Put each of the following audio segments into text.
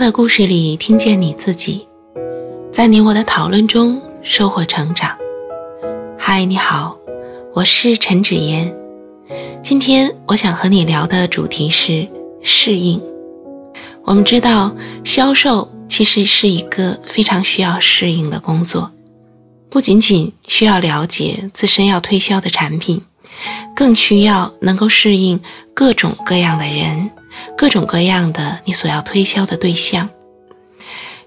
的故事里听见你自己，在你我的讨论中收获成长。嗨，你好，我是陈芷妍。今天我想和你聊的主题是适应。我们知道，销售其实是一个非常需要适应的工作，不仅仅需要了解自身要推销的产品，更需要能够适应各种各样的人。各种各样的你所要推销的对象，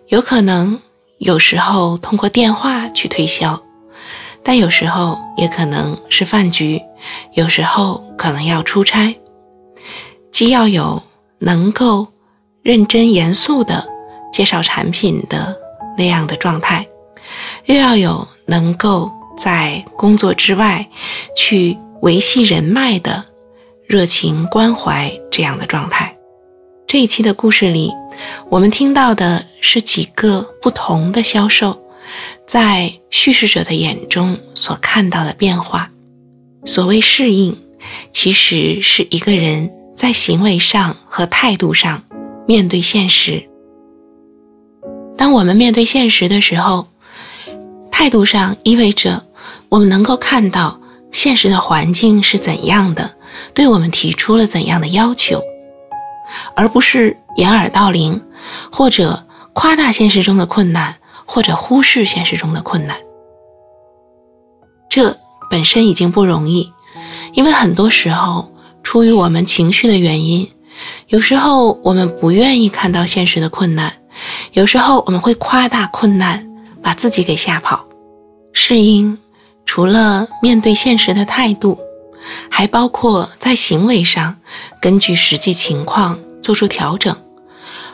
有可能有时候通过电话去推销，但有时候也可能是饭局，有时候可能要出差，既要有能够认真严肃的介绍产品的那样的状态，又要有能够在工作之外去维系人脉的。热情关怀这样的状态。这一期的故事里，我们听到的是几个不同的销售在叙事者的眼中所看到的变化。所谓适应，其实是一个人在行为上和态度上面对现实。当我们面对现实的时候，态度上意味着我们能够看到现实的环境是怎样的。对我们提出了怎样的要求，而不是掩耳盗铃，或者夸大现实中的困难，或者忽视现实中的困难。这本身已经不容易，因为很多时候出于我们情绪的原因，有时候我们不愿意看到现实的困难，有时候我们会夸大困难，把自己给吓跑。适应除了面对现实的态度。还包括在行为上根据实际情况做出调整，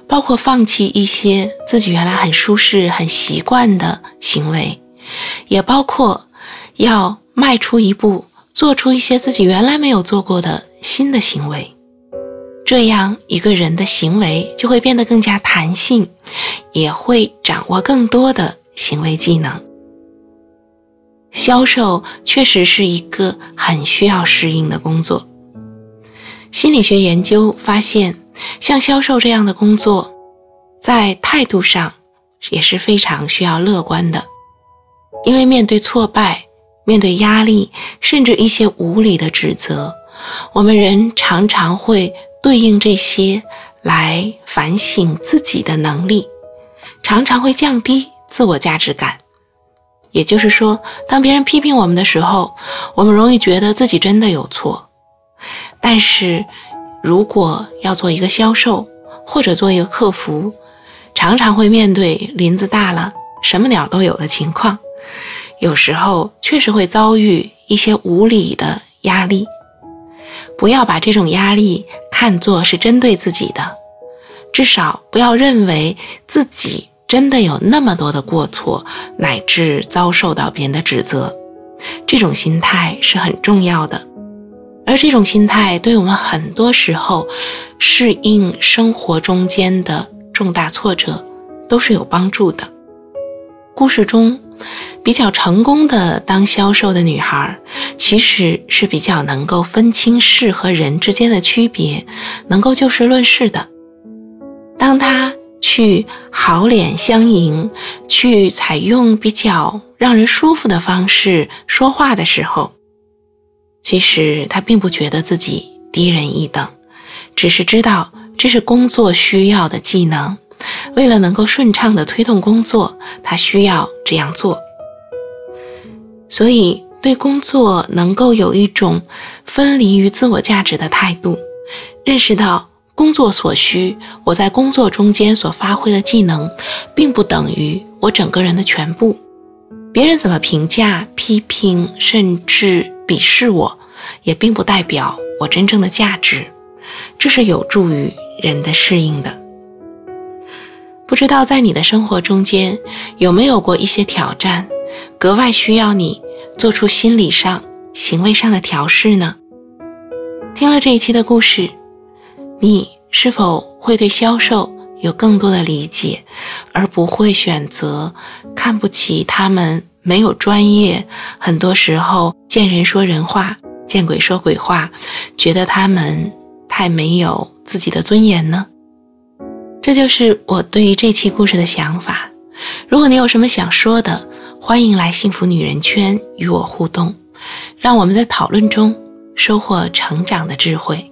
包括放弃一些自己原来很舒适、很习惯的行为，也包括要迈出一步，做出一些自己原来没有做过的新的行为。这样一个人的行为就会变得更加弹性，也会掌握更多的行为技能。销售确实是一个很需要适应的工作。心理学研究发现，像销售这样的工作，在态度上也是非常需要乐观的。因为面对挫败、面对压力，甚至一些无理的指责，我们人常常会对应这些来反省自己的能力，常常会降低自我价值感。也就是说，当别人批评我们的时候，我们容易觉得自己真的有错。但是，如果要做一个销售或者做一个客服，常常会面对林子大了什么鸟都有的情况，有时候确实会遭遇一些无理的压力。不要把这种压力看作是针对自己的，至少不要认为自己。真的有那么多的过错，乃至遭受到别人的指责，这种心态是很重要的。而这种心态对我们很多时候适应生活中间的重大挫折都是有帮助的。故事中比较成功的当销售的女孩，其实是比较能够分清事和人之间的区别，能够就事论事的。当她。去好脸相迎，去采用比较让人舒服的方式说话的时候，其实他并不觉得自己低人一等，只是知道这是工作需要的技能。为了能够顺畅的推动工作，他需要这样做。所以，对工作能够有一种分离于自我价值的态度，认识到。工作所需，我在工作中间所发挥的技能，并不等于我整个人的全部。别人怎么评价、批评，甚至鄙视我，也并不代表我真正的价值。这是有助于人的适应的。不知道在你的生活中间有没有过一些挑战，格外需要你做出心理上、行为上的调试呢？听了这一期的故事。你是否会对销售有更多的理解，而不会选择看不起他们没有专业？很多时候见人说人话，见鬼说鬼话，觉得他们太没有自己的尊严呢？这就是我对于这期故事的想法。如果你有什么想说的，欢迎来幸福女人圈与我互动，让我们在讨论中收获成长的智慧。